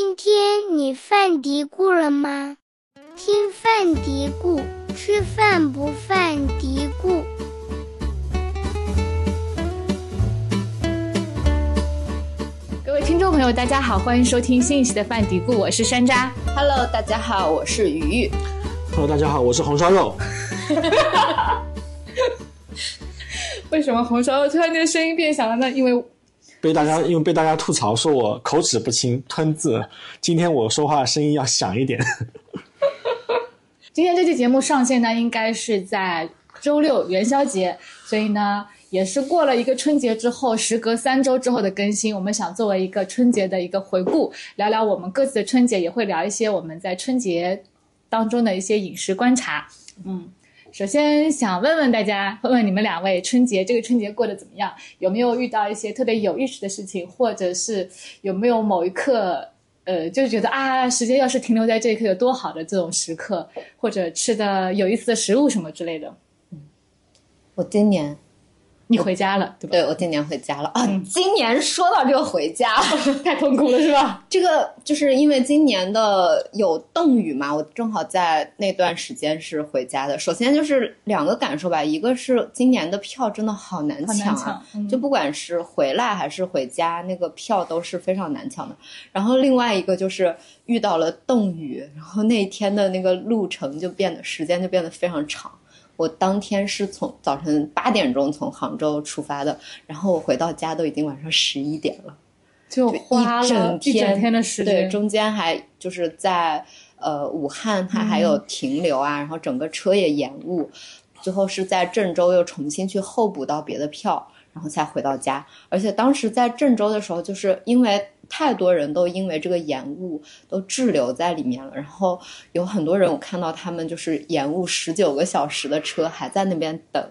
今天你犯嘀咕了吗？听犯嘀咕，吃饭不犯嘀咕。各位听众朋友，大家好，欢迎收听新一期的犯嘀咕，我是山楂。Hello，大家好，我是鱼鱼。Hello，大家好，我是红烧肉。为什么红烧肉突然间声音变小了呢？因为被大家因为被大家吐槽说我口齿不清、吞字，今天我说话声音要响一点。今天这期节目上线呢，应该是在周六元宵节，所以呢，也是过了一个春节之后，时隔三周之后的更新。我们想作为一个春节的一个回顾，聊聊我们各自的春节，也会聊一些我们在春节当中的一些饮食观察。嗯，首先想问问大家，问问你们两位，春节这个春节过得怎么样？有没有遇到一些特别有意思的事情，或者是有没有某一刻？呃，就是觉得啊，时间要是停留在这一刻有多好的这种时刻，或者吃的有意思的食物什么之类的。嗯我今年，你回家了，对吧？对我今年回家了啊！今年说到这个回家，太痛苦了，是吧？这个就是因为今年的有冻雨嘛，我正好在那段时间是回家的。首先就是两个感受吧，一个是今年的票真的好难好难抢啊，抢嗯就不管是回来还是回家，那个票都是非常难抢的。然后另外一个就是遇到了冻雨，然后那一天的那个路程就变得时间就变得非常长。我当天是从早晨八点钟从杭州出发的，然后我回到家都已经晚上十一点了。就花了一整天的时间对，中间还就是在呃武汉，它还有停留啊，然后整个车也延误，最后是在郑州又重新去候补到别的票，然后才回到家。而且当时在郑州的时候，就是因为太多人都因为这个延误都滞留在里面了，然后有很多人我看到他们就是延误十九个小时的车还在那边等。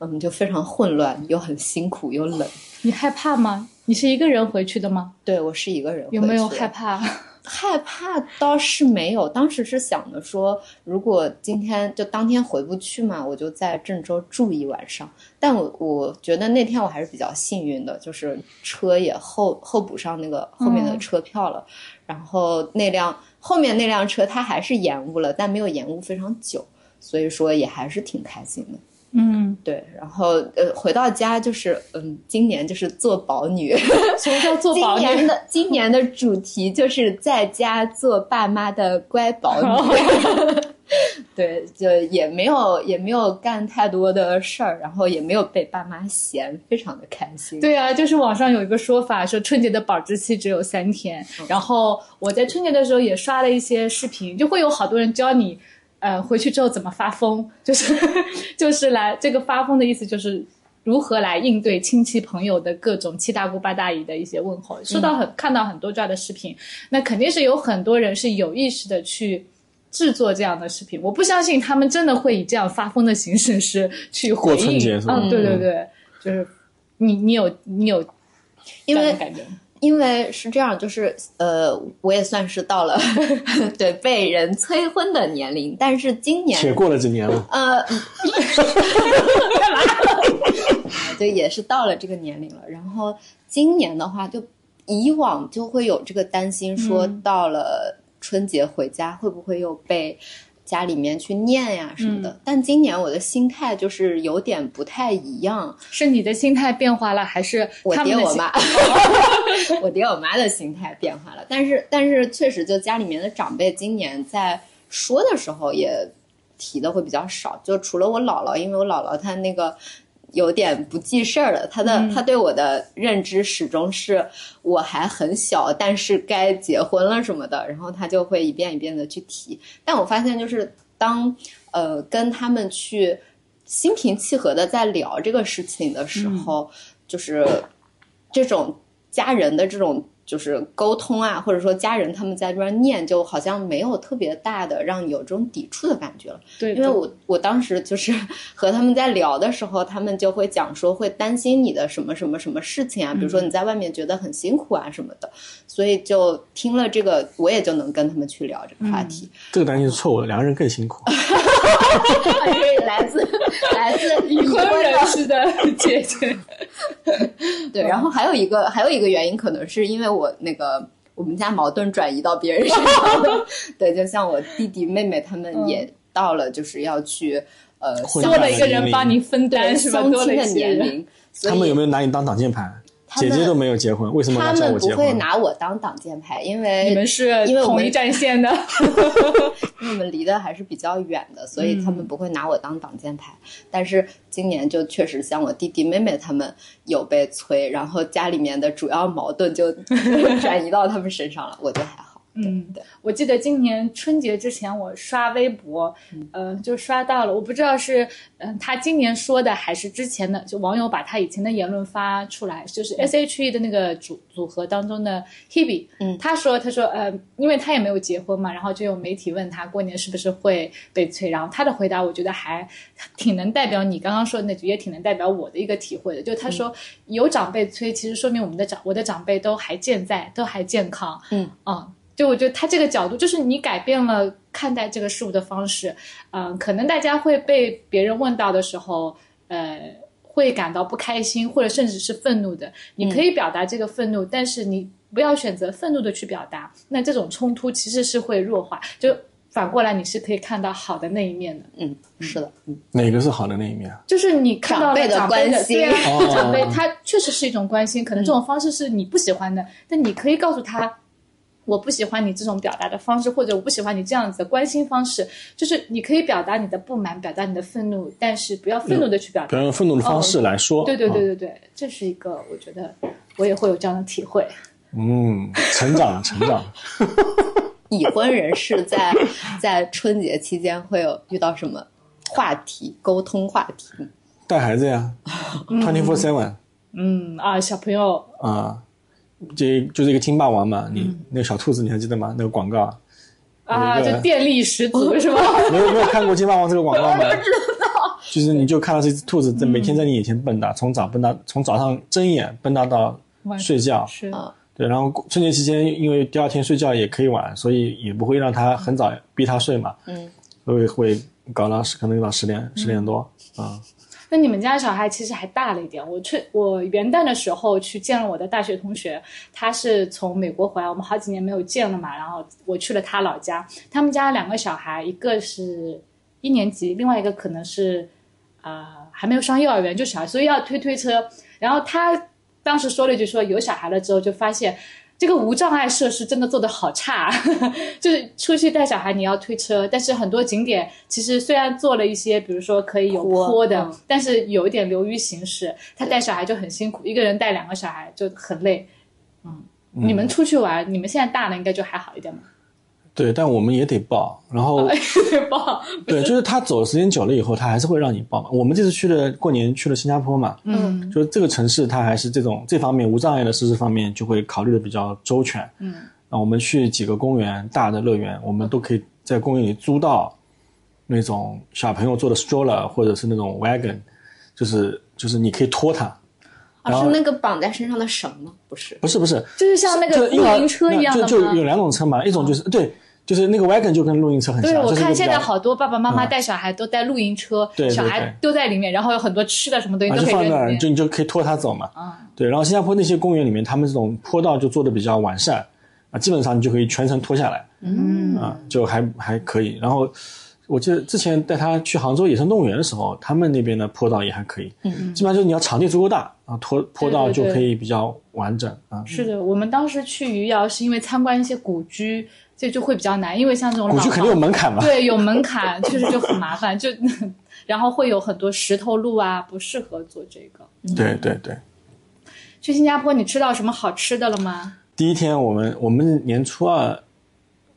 嗯，就非常混乱，又很辛苦，又冷。你害怕吗？你是一个人回去的吗？对我是一个人回去，有没有害怕？害怕倒是没有，当时是想的说，如果今天就当天回不去嘛，我就在郑州住一晚上。但我我觉得那天我还是比较幸运的，就是车也候候补上那个后面的嗯车票了，然后那辆后面那辆车它还是延误了，但没有延误非常久，所以说也还是挺开心的。嗯，对，然后呃，回到家就是嗯，今年就是做宝女。什么叫做 今年？的今年的主题就是在家做爸妈的乖宝女。对，就也没有也没有干太多的事儿，然后也没有被爸妈嫌，非常的开心。对啊，就是网上有一个说法，说春节的保质期只有三天。然后我在春节的时候也刷了一些视频，就会有好多人教你，呃，回去之后怎么发疯，就是 就是来这个发疯的意思就是。如何来应对亲戚朋友的各种七大姑八大姨的一些问候？收到很、看到很多这样的视频，那肯定是有很多人是有意识的去制作这样的视频。我不相信他们真的会以这样发疯的形式是去回过春应。节是吧嗯，对对嗯对，就是你你有你有因为因为是这样，就是呃，我也算是到了 对被人催婚的年龄，但是今年且过了几年了，呃，干嘛？就也是到了这个年龄了。然后今年的话，就以往就会有这个担心，说嗯到了春节回家会不会又被家里面去念呀什么的。嗯但今年我的心态就是有点不太一样，是你的心态变化了，还是我爹我妈，我爹我妈的心态变化了，但是但是确实，就家里面的长辈今年在说的时候也提的会比较少，就除了我姥姥，因为我姥姥她那个。有点不记事儿了，他的、嗯。她对我的认知始终是我还很小，但是该结婚了什么的，然后他就会一遍一遍的去提。但我发现，就是当呃跟他们去心平气和的在聊这个事情的时候，就是这种家人的这种就是沟通啊，或者说家人他们在这边念，就好像没有特别大的让你有这种抵触的感觉了。对，因为我我当时就是 和他们在聊的时候，他们就会讲说会担心你的什么什么什么事情啊，比如说你在外面觉得很辛苦啊什么的，所以就听了这个，我也就能跟他们去聊这个话题。这个担心是错误的，两个人更辛苦。因 为 来自来自已婚人士的姐姐，对，然后还有一个还有一个原因，可能是因为我那个我们家矛盾转移到别人身上了。对，就像我弟弟妹妹他们也到了就是要去呃婚多了一个人帮你分担是吧？相多了亲的一些。年龄，他们有没有拿你当挡箭牌？姐姐都没有结婚，为什么他要叫们不会？拿我当挡箭牌，因为你们是因为我们同一战线的，因为我们离得还是比较远的，所以他们不会拿我当挡箭牌。但是今年就确实像我弟弟妹妹他们有被催，然后家里面的主要矛盾就 转移到他们身上了，我就还好。嗯。对，我记得今年春节之前我刷微博，呃，就刷到了，我不知道是嗯、他今年说的还是之前的，就网友把他以前的言论发出来，就是 S H E 的那个组组合当中的 Hebe，嗯。他说他说呃，因为他也没有结婚嘛，然后就有媒体问他过年是不是会被催，然后他的回答我觉得还挺能代表你刚刚说的那句，也挺能代表我的一个体会的，就他说、有长辈催，其实说明我们的长我的长辈都还健在，都还健康，嗯。嗯。就我觉得他这个角度，就是你改变了看待这个事物的方式，嗯、可能大家会被别人问到的时候，呃，会感到不开心，或者甚至是愤怒的。你可以表达这个愤怒，但是你不要选择愤怒的去表达，那这种冲突其实是会弱化。就反过来，你是可以看到好的那一面的，嗯，是的，嗯，哪个是好的那一面啊？就是你看到了长辈的长辈关心对啊哦长辈他确实是一种关心，可能这种方式是你不喜欢的，但你可以告诉他。我不喜欢你这种表达的方式，或者我不喜欢你这样子的关心方式，就是你可以表达你的不满，表达你的愤怒，但是不要愤怒的去表达。不要用愤怒的方式来说，对对对啊对对，这是一个我觉得我也会有这样的体会。嗯，成长成长。已婚人士在在春节期间会有遇到什么话题沟通话题？带孩子呀，twenty four seven 嗯啊，小朋友啊，这就是一个金霸王嘛。你嗯那个小兔子你还记得吗？那个广告，啊，就电力十足 是吧？没有没有看过金霸王这个广告吗？不知道。就是你就看到这只兔子在每天在你眼前蹦跶，从早蹦跶，从早上睁眼蹦跶到晚睡觉。是啊对，然后春节期间因为第二天睡觉也可以晚，所以也不会让它很早逼它睡嘛。嗯，所以会搞到十可能到十点十点多啊。那你们家小孩其实还大了一点。我去我元旦的时候去见了我的大学同学，他是从美国回来，我们好几年没有见了嘛。然后我去了他老家，他们家两个小孩，一个是一年级，另外一个可能是呃还没有上幼儿园，就小孩，所以要推推车。然后他当时说了一句说有小孩了之后就发现。这个无障碍设施真的做的好差，就是出去带小孩你要推车，但是很多景点其实虽然做了一些，比如说可以有坡坡的，嗯但是有一点流于形式。他带小孩就很辛苦，一个人带两个小孩就很累。嗯，你们出去玩，你们现在大了应该就还好一点嘛？对，但我们也得报，然后啊、得报？对，就是他走的时间久了以后，他还是会让你报嘛。我们这次去了过年去了新加坡嘛，嗯就是这个城市它还是这种这方面无障碍的设施方面就会考虑的比较周全。嗯，啊，我们去几个公园，大的乐园，我们都可以在公园里租到那种小朋友坐的 stroller 或者是那种 wagon，就是就是你可以拖它，啊，是那个绑在身上的绳吗？不是，不是不是，就是像那个露营车一样的吗？就就有两种车嘛，一种就是对，就是那个 wagon 就跟露营车很像，对，我看现在好多爸爸妈妈嗯带小孩都带露营车，对对小孩对丢在里面，然后有很多吃的什么东西啊，都就放那儿，可以扔里面。就你就可以拖他走嘛。啊，对，然后新加坡那些公园里面，他们这种坡道就做的比较完善啊，基本上你就可以全程拖下来，嗯啊，就还还可以。然后我记得之前带他去杭州野生动物园的时候，他们那边的坡道也还可以，嗯基本上就是你要场地足够大啊，坡坡道就可以比较完整啊。是的，我们当时去余姚是因为参观一些古居，这就会比较难，因为像这种老古区肯定有门槛嘛，对，有门槛，确实就很麻烦，就然后会有很多石头路啊，不适合做这个。对对对。去新加坡，你吃到什么好吃的了吗？第一天我们我们年初二，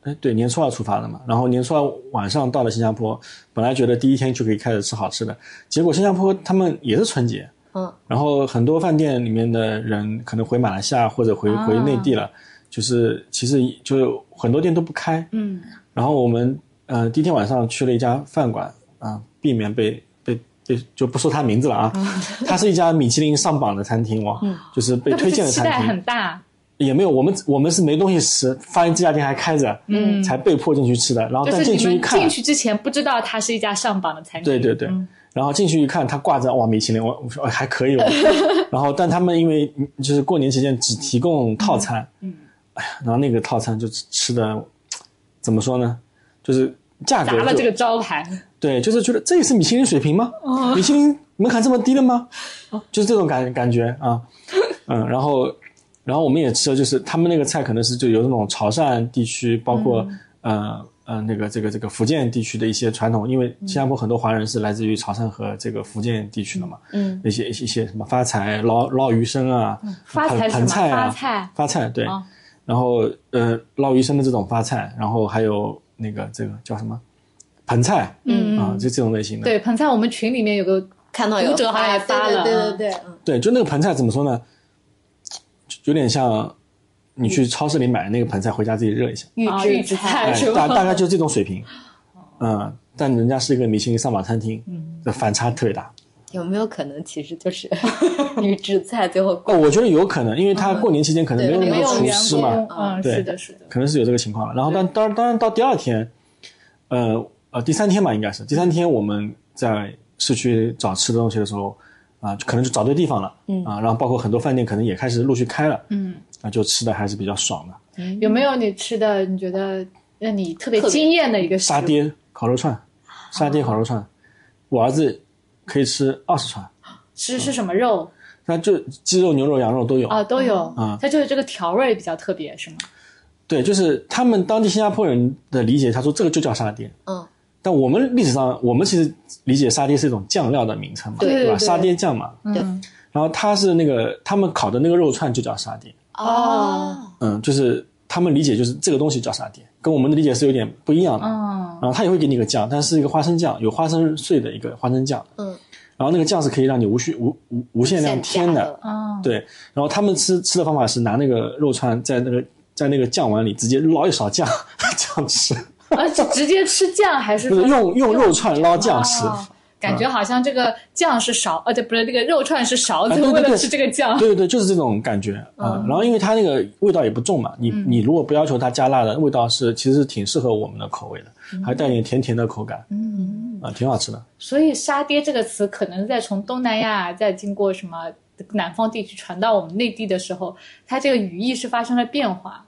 哎，对，年初二出发的嘛，然后年初二晚上到了新加坡，本来觉得第一天就可以开始吃好吃的，结果新加坡他们也是春节，嗯，然后很多饭店里面的人可能回马来西亚或者回啊回内地了，就是其实就很多店都不开，嗯，然后我们呃第一天晚上去了一家饭馆啊、避免被被被就不说他名字了啊，它是一家米其林上榜的餐厅哦，就是被推荐的餐厅。期待很，大，也没有，我们我们是没东西吃，发现这家店还开着，嗯。才被迫进去吃的。然后但进去一看，进去之前不知道它是一家上榜的餐厅。对对对，嗯。然后进去一看，它挂着哇米其林，我我说、哎、还可以哦。然后但他们因为就是过年期间只提供套餐，嗯哎呀，然后那个套餐就吃吃的怎么说呢，就是价格就砸了这个招牌。对，就是觉得这也是米其林水平吗？哦米其林门槛这么低的吗？就是这种感感觉啊，嗯，然后然后我们也吃了，就是他们那个菜可能是就有那种潮汕地区，包括、嗯呃呃那个这个这个福建地区的一些传统，因为新加坡很多华人是来自于潮汕和这个福建地区的嘛，嗯，那些一些一些什么发财捞捞鱼生啊，盆？盆菜啊，发菜。发菜对，啊然后呃捞鱼生的这种发菜，然后还有那个这个叫什么盆菜，嗯啊，就这种类型的。对，盆菜我们群里面有个看到有读者好像也发了对对对对，嗯对，就那个盆菜怎么说呢？有点像你去超市里买的那个盆菜回家自己热一下，预制制菜哎菜是，吧大大概就这种水平。嗯，但人家是一个米其林上榜餐厅，这反差特别大。有没有可能其实就是 预制菜最后哦，我觉得有可能，因为他过年期间可能没有没有员师嘛，嗯，对是的，是的，可能是有这个情况。然后但当然当然到第二天，呃呃第三天吧，应该是第三天我们在市区找吃的东西的时候，啊、可能就找对地方了，嗯啊，然后包括很多饭店可能也开始陆续开了，嗯，啊，就吃的还是比较爽的。有没有你吃的你觉得让你特别惊艳的一个沙爹烤肉串，沙爹烤肉串，我儿子可以吃二十串，吃是什么肉那就鸡肉、牛肉、羊肉都有。啊？都有啊，它就是这个调味比较特别，是吗？对，就是他们当地新加坡人的理解，他说这个就叫沙爹。嗯，但我们历史上，我们其实理解沙爹是一种酱料的名称嘛，吧？对对对沙爹酱嘛。对，然后它是那个他们烤的那个肉串就叫沙爹，哦，嗯，就是他们理解就是这个东西叫沙爹，跟我们的理解是有点不一样的。嗯，然后他也会给你一个酱，但是一个花生酱，有花生碎的一个花生酱。嗯，然后那个酱是可以让你无需无无无限量添的。现加的哦，对，然后他们吃吃的方法是拿那个肉串在那个在那个酱碗里直接捞一勺酱 这样吃，而且直接吃酱还是用用肉串捞酱吃。哦感觉好像这个酱是勺，呃，对，不是那个肉串是勺子，为了吃这个酱。对对对，就是这种感觉啊、嗯然后因为它那个味道也不重嘛，你、你如果不要求它加辣的，味道是其实是挺适合我们的口味的，还带点甜甜的口感，嗯。啊，挺好吃的。所以“沙爹”这个词可能在从东南亚再经过什么南方地区传到我们内地的时候，它这个语义是发生了变化，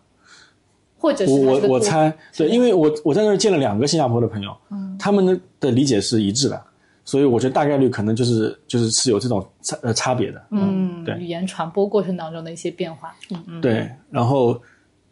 或者是我我猜，对，因为我我在那儿见了两个新加坡的朋友，嗯，他们的的理解是一致的，所以我觉得大概率可能就是就是是有这种差呃差别的，嗯对。语言传播过程当中的一些变化。嗯对，然后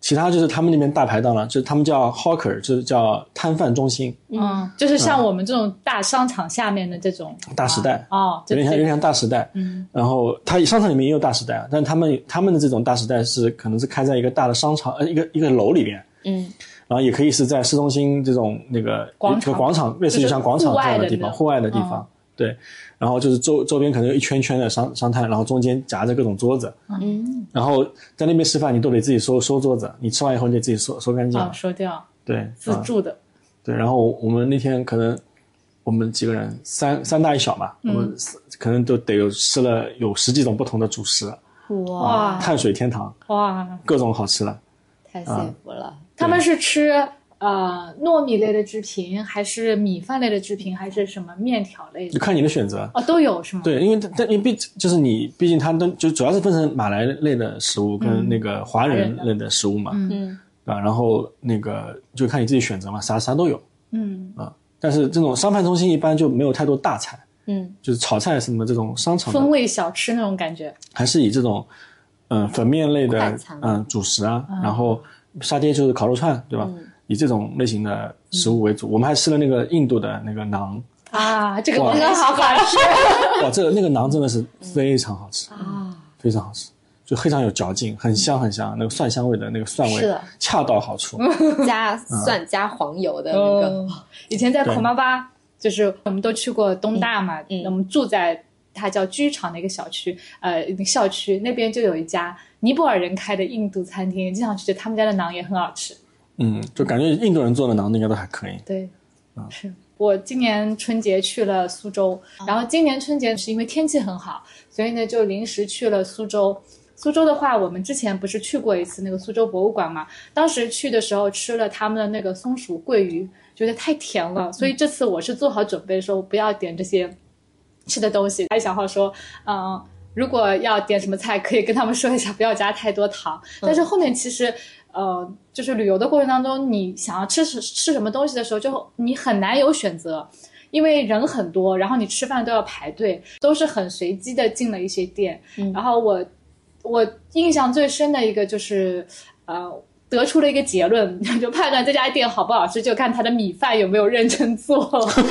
其他就是他们那边大排档了，就是他们叫 hawker，就是叫摊贩中心、嗯，就是像我们这种大商场下面的这种。大时代，哦，这这有点像有点像大时代，嗯，然后它商场里面也有大时代啊，但他们他们的这种大时代是可能是开在一个大的商场呃一个一个楼里边，嗯，然后也可以是在市中心这种那个广场一个广场，类似于像广场这样的地方，户外的地方，对，然后就是周周边可能有一圈圈的商商摊，然后中间夹着各种桌子，嗯，然后在那边吃饭你都得自己收收桌子，你吃完以后你得自己收收干净，啊收掉。对，啊自助的，对，然后我们那天可能我们几个人三三大一小嘛，我们可能都得有吃了有十几种不同的主食，哇，哇碳水天堂，哇，各种好吃的。太幸福了。他们是吃呃糯米类的制品，还是米饭类的制品，还是什么面条类的？就看你的选择。哦，都有是吗？对，因为它它因为毕就是你，毕竟它都就主要是分成马来类的食物跟那个华人类的食物嘛，嗯啊，然后那个就看你自己选择嘛，啥啥都有嗯，啊。但是这种商贩中心一般就没有太多大菜，嗯就是炒菜什么这种商场风味小吃那种感觉。还是以这种嗯、粉面类的嗯、主食啊，然后沙爹就是烤肉串，对吧？以这种类型的食物为主。我们还吃了那个印度的那个馕，啊，这个真的好好吃。哇，这个那个馕真的是非常好吃，啊，非常好吃，就非常有嚼劲，很香很香，那个蒜香味的那个蒜味是的恰到好处。加蒜加黄油的那个，嗯以前在孔巴巴，就是我们都去过东大嘛，嗯我们住在它叫居场的一个小区，呃，校区那边就有一家尼泊尔人开的印度餐厅，经常去，他们家的馕也很好吃。嗯，就感觉印度人做的馕应该都还可以。对，是我今年春节去了苏州，然后今年春节是因为天气很好，所以呢就临时去了苏州。苏州的话，我们之前不是去过一次那个苏州博物馆嘛？当时去的时候吃了他们的那个松鼠桂鱼，觉得太甜了，所以这次我是做好准备说不要点这些吃的东西。还小号说，嗯，如果要点什么菜，可以跟他们说一下，不要加太多糖。但是后面其实，呃，就是旅游的过程当中，你想要吃吃吃什么东西的时候，就你很难有选择，因为人很多，然后你吃饭都要排队，都是很随机的进了一些店。然后我我印象最深的一个就是呃。得出了一个结论，就判断这家店好不好吃，就看他的米饭有没有认真做。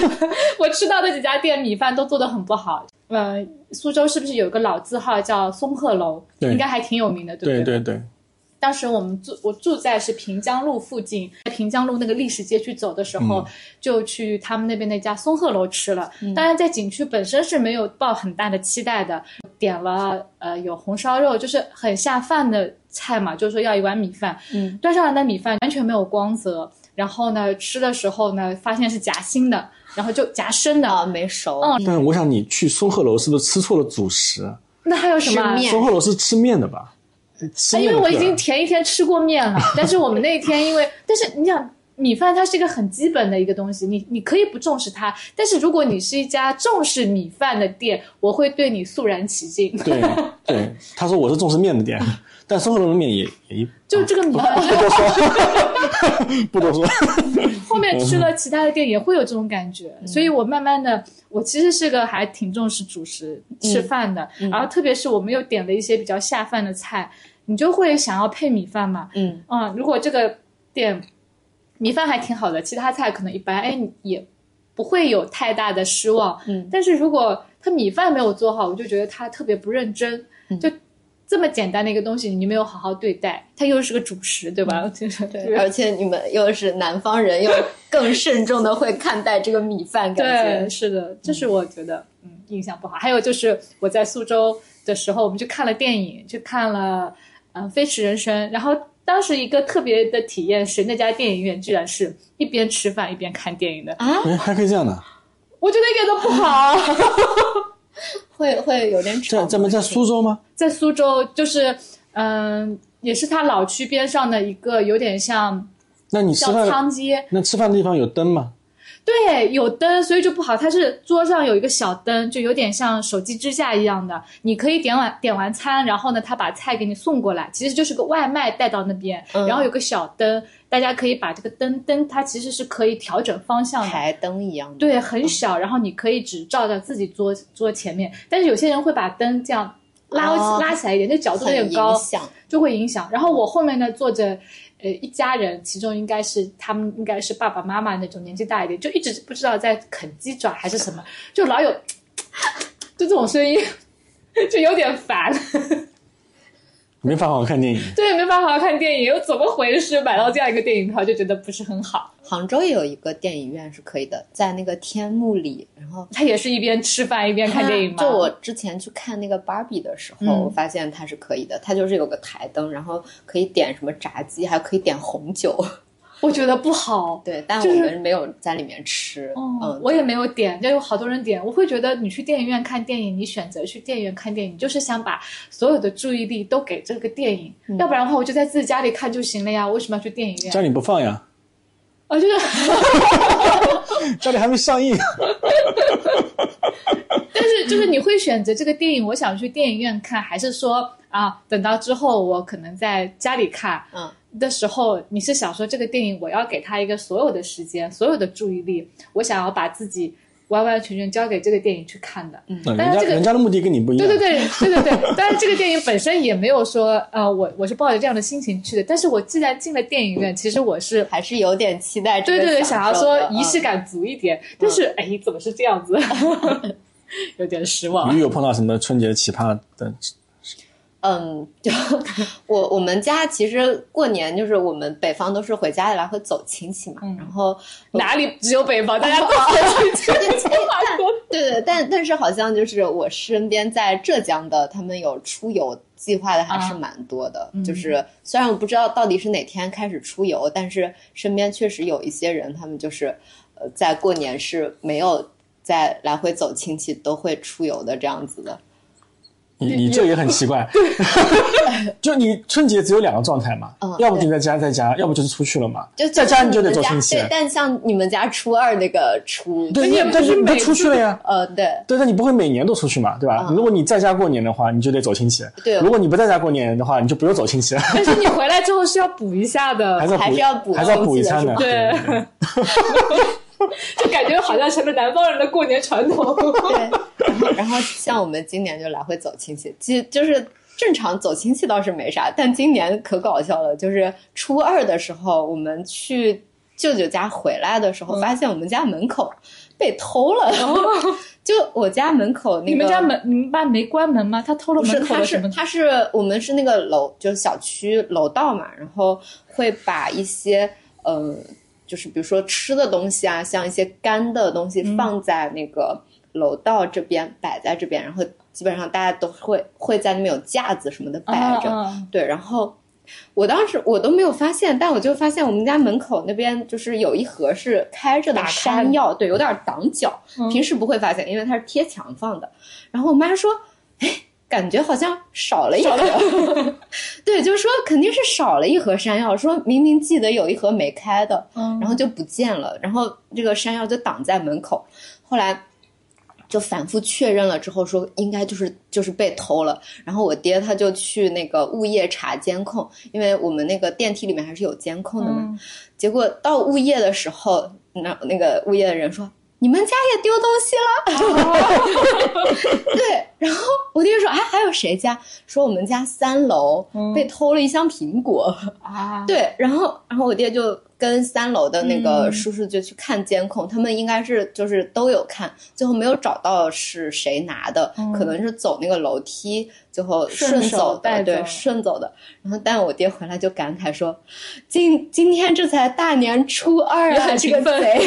我吃到的几家店米饭都做的很不好。呃，苏州是不是有个老字号叫松鹤楼？对应该还挺有名的，对不对对对，当时我们住我住在是平江路附近，在平江路那个历史街区走的时候，就去他们那边那家松鹤楼吃了。当然，在景区本身是没有抱很大的期待的，点了呃有红烧肉，就是很下饭的菜嘛，就是说要一碗米饭。嗯，端上来的米饭完全没有光泽，然后呢吃的时候呢发现是夹心的，然后就夹生的。啊，没熟。嗯但是我想你去松鹤楼是不是吃错了主食？那还有什么松鹤楼是吃面的吧？吃啊，因为我已经前一天吃过面了，但是我们那一天因为，但是你想。米饭它是一个很基本的一个东西，你你可以不重视它，但是如果你是一家重视米饭的店，我会对你肃然起敬。对对，他说我是重视面的店，但松鹤楼的面也也一就这个米饭，不多说，不多说。后面去了其他的店也会有这种感觉，所以我慢慢的，我其实是个还挺重视主食吃饭的，然后特别是我们又点了一些比较下饭的菜，你就会想要配米饭嘛，嗯。啊、如果这个店米饭还挺好的，其他菜可能一般，哎，你也不会有太大的失望。嗯，但是如果他米饭没有做好，我就觉得他特别不认真，嗯。就这么简单的一个东西，你没有好好对待，它又是个主食，对吧？就是对，而且你们又是南方人，又更慎重的会看待这个米饭，感对，觉是的，这是我觉得嗯印象不好。还有就是我在苏州的时候，我们去看了电影，去看了嗯《飞驰人生》，然后当时一个特别的体验是，那家电影院居然是一边吃饭一边看电影的，啊，哎，还可以这样的。我觉得一点都不好。会会有点吵。在咱们在苏州吗？在苏州，就是嗯，也是它老区边上的一个有点像那你吃饭仓街，那吃饭的地方有灯吗？对，有灯，所以就不好。它是桌上有一个小灯，就有点像手机支架一样的。你可以点完点完餐，然后呢，他把菜给你送过来，其实就是个外卖带到那边，嗯然后有个小灯，大家可以把这个灯灯，它其实是可以调整方向的。台灯一样的，对，很小，然后你可以只照着自己桌桌前面，但是有些人会把灯这样拉、哦拉起来一点，那角度有点高。就会影响。然后我后面呢坐着，呃，一家人，其中应该是他们应该是爸爸妈妈那种年纪大一点，就一直不知道在啃鸡爪还是什么，就老有 就这种声音，就有点烦。没法好好看电影。对，没法好好看电影，又怎么回事？买到这样一个电影票就觉得不是很好。杭州也有一个电影院是可以的，在那个天幕里，然后他也是一边吃饭一边看电影吗？就我之前去看那个芭比的时候，嗯我发现它是可以的，它就是有个台灯，然后可以点什么炸鸡，还可以点红酒。我觉得不好。对，但我们没有在里面吃。哦嗯，，我也没有点，就有好多人点。我会觉得你去电影院看电影，你选择去电影院看电影，就是想把所有的注意力都给这个电影，嗯要不然的话我就在自己家里看就行了呀。为什么要去电影院？家里不放呀，啊，就是 家里还没上映。但是就是你会选择这个电影，我想去电影院看，还是说啊，等到之后我可能在家里看，嗯的时候，你是想说这个电影我要给他一个所有的时间，所有的注意力，我想要把自己完完全全交给这个电影去看的。嗯但是这个人家的目的跟你不一样。对对对对对对，但是这个电影本身也没有说，呃，我我是抱着这样的心情去的，但是我既然进了电影院，其实我是。还是有点期待对对对，想要说仪式。感足一点，但是哎，怎么是这样子？有点失望你。有碰到什么春节奇葩的？嗯，就 我我们家其实过年就是我们北方都是回家里来回走亲戚嘛，嗯然后哪里只有北方，大家都回去对 对，但但是好像就是我身边在浙江的，他们有出游计划的还是蛮多的。嗯就是虽然我不知道到底是哪天开始出游，但是身边确实有一些人，他们就是呃在过年是没有在来回走亲戚，都会出游的这样子的。你你这也很奇怪，就你春节只有两个状态嘛，嗯要不你在家在家，要不就是出去了嘛。就在家你就得走亲戚对，，但像你们家初二那个初，对，你也不是但你都出去了呀。呃，对对，但你不会每年都出去嘛，对吧？嗯如果你在家过年的话，你就得走亲戚；对如果你不在家过年的话，你就不用走亲戚了，但是你回来之后是要补一下的，还是要补，还是要补还是要补一下的。亲戚的是吧对 就感觉好像成了南方人的过年传统。对，然后然后像我们今年就来回走亲戚，其实就是正常走亲戚倒是没啥，但今年可搞笑了，就是初二的时候我们去舅舅家回来的时候，嗯发现我们家门口被偷了，就我家门口那个你们家门，你们班没关门吗？他偷了不是，门口的什么？是他是我们是那个楼，就是小区楼道嘛，然后会把一些呃，就是比如说吃的东西啊，像一些干的东嗯西放在那个楼道这边，摆在这边，然后基本上大家都会会在那边有架子什么的摆着，对，然后。我当时我都没有发现，但我就发现我们家门口那边就是有一盒是开着的山药，对，有点挡脚，嗯平时不会发现，因为它是贴墙放的。然后我妈说：“哎，感觉好像少了一盒。” 对，就是说肯定是少了一盒山药，说明明记得有一盒没开的，嗯然后就不见了，然后这个山药就挡在门口。后来就反复确认了之后，说应该就是就是被偷了。然后我爹他就去那个物业查监控，因为我们那个电梯里面还是有监控的嘛。嗯结果到物业的时候，那那个物业的人说：“你们家也丢东西了。对，然后我爹说：“哎，还有谁家？说我们家三楼被偷了一箱苹果。啊，对，然后然后我爹就跟三楼的那个嗯叔叔就去看监控，他们应该是就是都有看，最后没有找到是谁拿的，可能是走那个楼梯，最后顺顺走的，对，顺走的。然后但我爹回来就感慨说，今今天这才大年初二啊，这个贼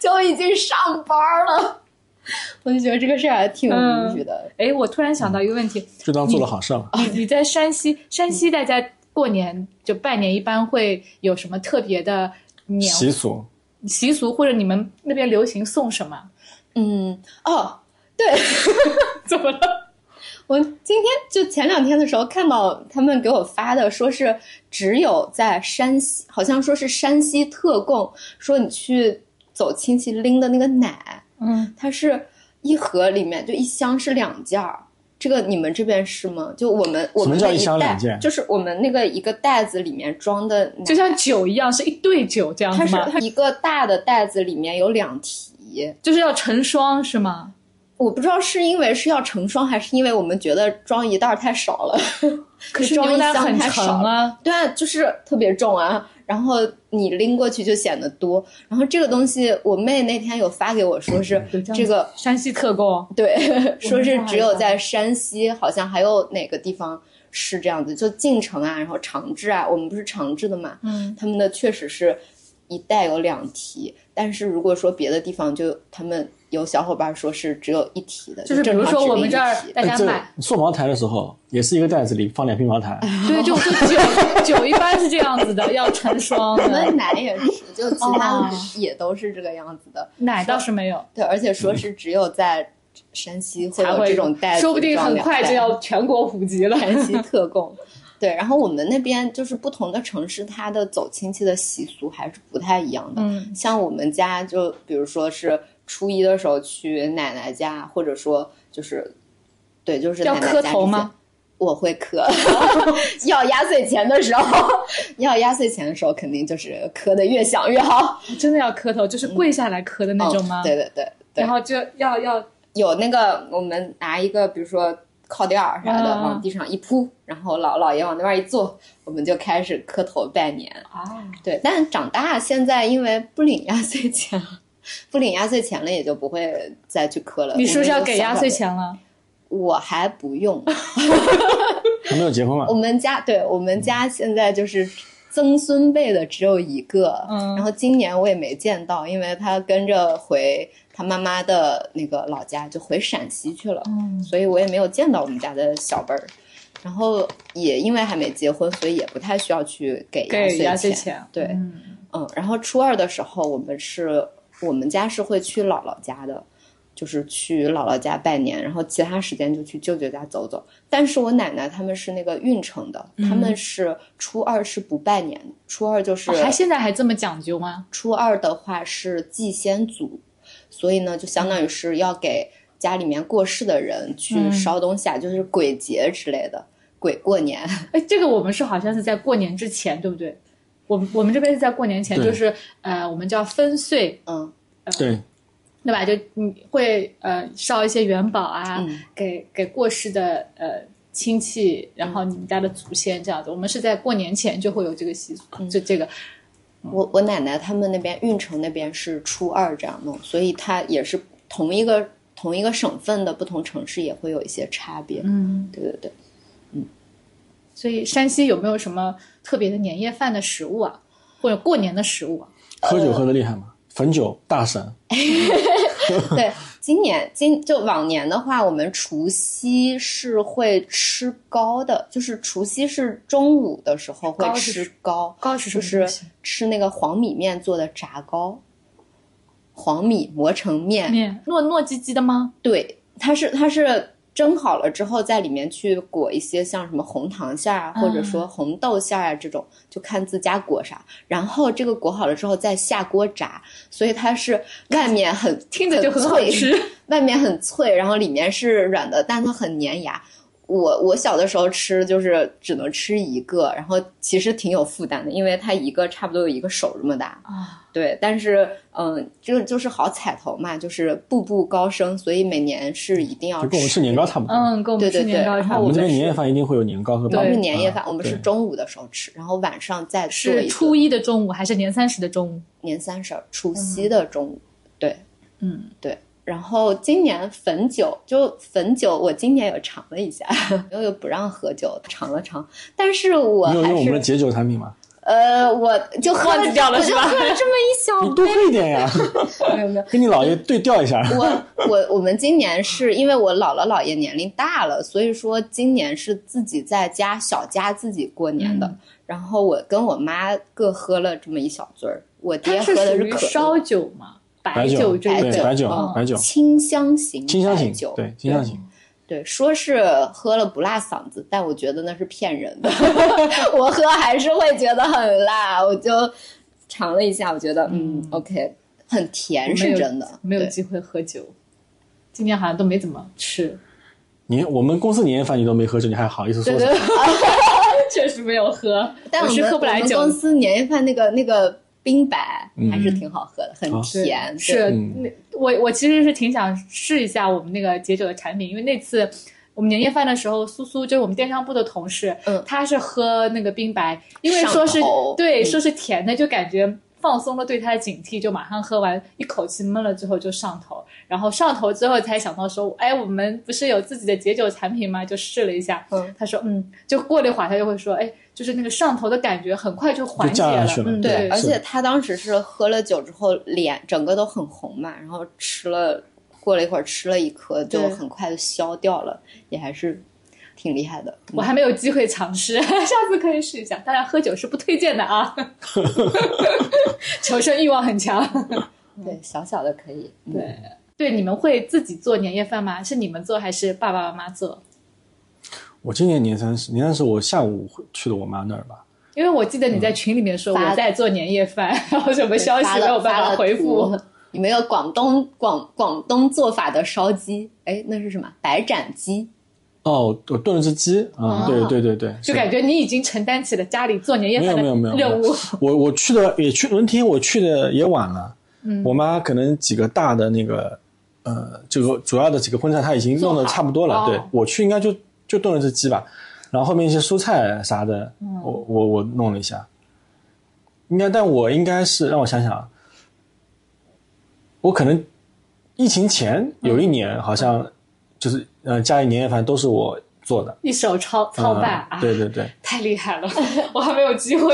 就已经上班了。我就觉得这个事儿还挺无语的。哎，我突然想到一个问题，就当做了好事了。你你在山西，山西大家过年就拜年，一般会有什么特别的年习俗，习俗，或者你们那边流行送什么？嗯，哦，对，怎么了？我今天就前两天的时候看到他们给我发的，说是只有在山西，好像说是山西特供，说你去走亲戚拎的那个奶，嗯，它是一盒里面就一箱是两件儿。这个你们这边是吗？就我们我们什么叫一袋箱两件就是我们那个一个袋子里面装的，就像酒一样，是一对酒这样它是它？一个大的袋子里面有两提，就是要成双是吗？我不知道是因为是要成双，还是因为我们觉得装一袋儿太少了。可是 装一牛奶很箱太少沉啊，对啊，就是特别重啊，然后你拎过去就显得多。然后这个东西，我妹那天有发给我说是这个，山西特供。对，说是只有在山西，好像还有哪个地方是这样子，就晋城啊，然后长治啊，我们不是长治的嘛，嗯，他们的确实是一袋有两提，但是如果说别的地方就他们有小伙伴说是只有一提的，就是比如说我们这儿大家买，送茅台的时候，也是一个袋子里放两瓶茅台，对，就就酒酒一般是这样子的，要成双我们。奶也是，就其他哦也都是这个样子的。奶倒是没有，对，而且说是只有在山西会有才会这种袋子，说不定很快就要全国普及了。山西特供。对，然后我们那边就是不同的城市，它的走亲戚的习俗还是不太一样的。嗯，像我们家就比如说是初一的时候去奶奶家，或者说就是对，就是要磕头吗？我会磕，要压岁钱的时候，要压岁钱的时候，肯定就是磕的越响越好。真的要磕头，就是跪下来磕的那种吗？嗯对对对对然，后就要要有那个我们拿一个，比如说靠垫儿啥的，嗯往地上一铺，然后老姥爷往那边一坐，我们就开始磕头拜年。啊，对，但长大现在因为不领压岁钱，不领压岁钱了，也就不会再去磕了。你是不是要给压岁？钱了？我还不用。还没有结婚嘛我？们家对我们家现在就是曾孙辈的只有一个，嗯。然后今年我也没见到，因为他跟着回他妈妈的那个老家，就回陕西去了，嗯。所以我也没有见到我们家的小辈儿。然后也因为还没结婚，所以也不太需要去给压岁钱。对，嗯。嗯，然后初二的时候，我们是我们家是会去姥姥家的，就是去姥姥家拜年，然后其他时间就去舅舅家走走。但是我奶奶他们是那个运城的，他们是初二是不拜年的，初二就是、哦还现在还这么讲究吗？初二的话是祭先祖，所以呢，就相当于是要给家里面过世的人去嗯烧东西啊，就是鬼节之类的，鬼过年。哎，这个我们是好像是在过年之前，对不对？我们我们这边是在过年前，就是呃，我们叫分岁，嗯，对，对吧？就你会呃烧一些元宝啊，嗯给给过世的呃亲戚，然后你们家的祖先这样子。我们是在过年前就会有这个习俗，嗯就这个我我奶奶他们那边运城那边是初二这样弄，所以它也是同一个同一个省份的不同城市也会有一些差别。嗯，对对对。嗯所以山西有没有什么特别的年夜饭的食物啊，或者过年的食物啊？喝酒喝的厉害吗？汾酒大省，对，今年今就往年的话，我们除夕是会吃糕的，就是除夕是中午的时候会吃糕，糕是什就是么东西？吃那个黄米面做的炸糕，黄米磨成面，面糯糯唧唧的吗？对，它是它是蒸好了之后，在里面去裹一些像什么红糖馅儿啊，或者说红豆馅儿啊这种，就看自家裹啥。然后这个裹好了之后再下锅炸，所以它是外面很 听着就很好脆吃。外面很脆，然后里面是软的，但它很粘牙。我我小的时候吃就是只能吃一个，然后其实挺有负担的，因为它一个差不多有一个手这么大。啊，对，但是嗯，就就是好彩头嘛，就是步步高升，所以每年是一定要就跟我们吃年糕差不多。嗯，跟我们对对对吃年糕差不多然后我们这边年夜饭一定会有年糕和包我们是年夜饭，我们是中午的时候吃，然后晚上再做是一个初一的中午还是年三十的中午？年三十儿除夕的中午。对，嗯，对。然后今年汾酒，就汾酒，我今年有尝了一下，因为不让喝酒，尝了尝，但是我你有还是用我们的解酒产品吗？呃，我就喝忘记掉了我就喝了这么一小你多喝一点呀，没有没有。跟你姥爷对调一下。我我我们今年是因为我姥姥姥爷年龄大了，所以说今年是自己在家小家自己过年的。嗯然后我跟我妈各喝了这么一小樽儿，我爹喝的属于可烧酒嘛，白酒这一种。白酒嗯白酒清香型清香型白酒，对清香型，对，说是喝了不辣嗓子，但我觉得那是骗人的。我喝还是会觉得很辣，我就尝了一下，我觉得嗯 OK，很甜是真的，对没有机会喝酒，今年好像都没怎么吃，年我们公司年夜饭你都没喝酒，你还好意思说对对？确实没有喝，但我们是喝不来我们酒。公司年夜饭那个那个冰白嗯还是挺好喝的，很甜。对是嗯。那我我其实是挺想试一下我们那个解酒的产品，因为那次我们年夜饭的时候，苏苏就是我们电商部的同事，嗯。他是喝那个冰白，因为说是对说是甜的，就感觉。放松了对他的警惕，就马上喝完，一口气闷了之后就上头，然后上头之后才想到说，哎，我们不是有自己的解酒产品吗？就试了一下，嗯。他说，嗯，就过了一会儿，他就会说，哎，就是那个上头的感觉很快就缓解了，了嗯，对，而且他当时是喝了酒之后脸整个都很红嘛，然后吃了过了一会儿吃了一颗，就很快就消掉了，也还是挺厉害的。我还没有机会尝试，下次可以试一下。当然，喝酒是不推荐的啊，求生欲望很强。对小小的可以，嗯对对，你们会自己做年夜饭吗？是你们做还是爸爸妈妈做？我今年年三十，年三十我下午去的我妈那儿吧。因为我记得你在群里面说我在做年夜饭，然后什么消息没有办法回复。你们有广东广广东做法的烧鸡，哎，那是什么？白斩鸡。哦，我炖了只鸡啊，哦对对对对，就感觉你已经承担起了家里做年夜没有饭没有没有的任务。我我去的也去那天我去的也晚了，嗯，我妈可能几个大的那个呃，这个主要的几个荤菜她已经弄得差不多了，对我去应该就就炖了只鸡吧，然后后面一些蔬菜啥的，嗯我我我弄了一下，应该但我应该是让我想想啊，我可能疫情前有一年好像就是呃家里年夜饭都是我做的，一手操操办啊，嗯对对对。太厉害了，我还没有机会。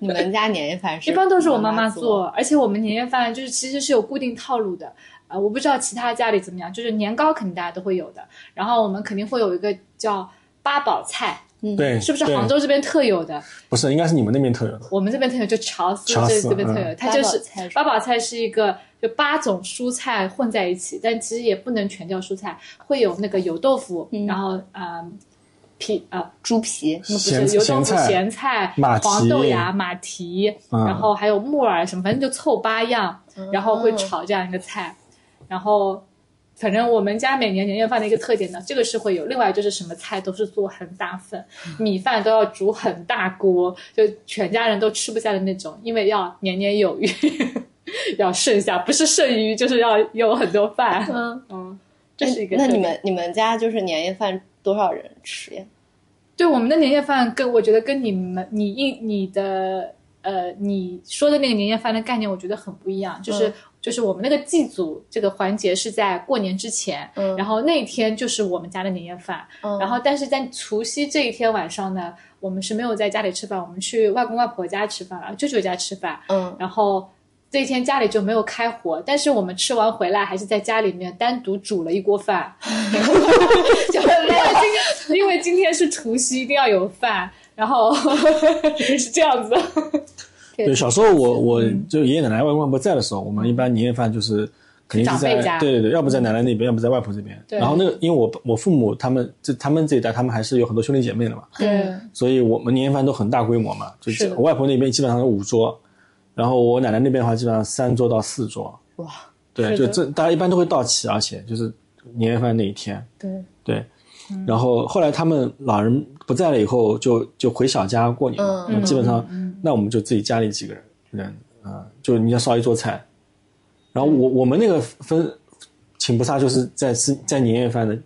你们家年夜饭是一般都是我妈妈妈做，而且我们年夜饭就是其实是有固定套路的。呃，我不知道其他家里怎么样，就是年糕肯定大家都会有的，然后我们肯定会有一个叫八宝菜，嗯，对是不是杭州这边特有的？不是，应该是你们那边特有的。我们这边特有，就乔斯乔斯这这边特有，嗯它就是八宝菜是八宝菜是一个就八种蔬菜混在一起，但其实也不能全叫蔬菜，会有那个油豆腐，然后呃皮啊、猪皮，不是油豆腐、咸菜咸菜、黄豆芽、马蹄，嗯然后还有木耳什么，反正就凑八样，然后会炒这样一个菜，然后。反正我们家每年年夜饭的一个特点呢，这个是会有。另外就是什么菜都是做很大份，米饭都要煮很大锅，就全家人都吃不下的那种，因为要年年有余，要剩下，不是剩余就是要有很多饭。嗯嗯，这是一个那你们你们家就是年夜饭多少人吃呀？对我们的年夜饭跟我觉得跟你们你应你的呃你说的那个年夜饭的概念，我觉得很不一样。就是、就是我们那个祭祖这个环节是在过年之前，嗯然后那一天就是我们家的年夜饭。嗯然后但是在除夕这一天晚上呢，我们是没有在家里吃饭，我们去外公外婆家吃饭了，舅舅家吃饭。嗯然后这一天家里就没有开火，但是我们吃完回来还是在家里面单独煮了一锅饭，就因为今因为今天是除夕，一定要有饭，然后 是这样子。对，小时候我我就爷爷奶奶、外公外婆在的时候，我们一般年夜饭就是肯定是在对对对，要不在奶奶那边，要不在外婆这边。然后那个，因为我我父母他们这他们这一代，他们还是有很多兄弟姐妹的嘛，对，所以我们年夜饭都很大规模嘛，就是我外婆那边基本上是五桌，然后我奶奶那边的话基本上三桌到四桌。哇，对，就这大家一般都会到齐，而且就是年夜饭那一天。对，对，然后后来他们老人不在了以后，就就回小家过年嘛，嗯基本上那我们就自己家里几个人人啊、就你要烧一桌菜，然后我我们那个分请菩萨就是在吃在年夜饭的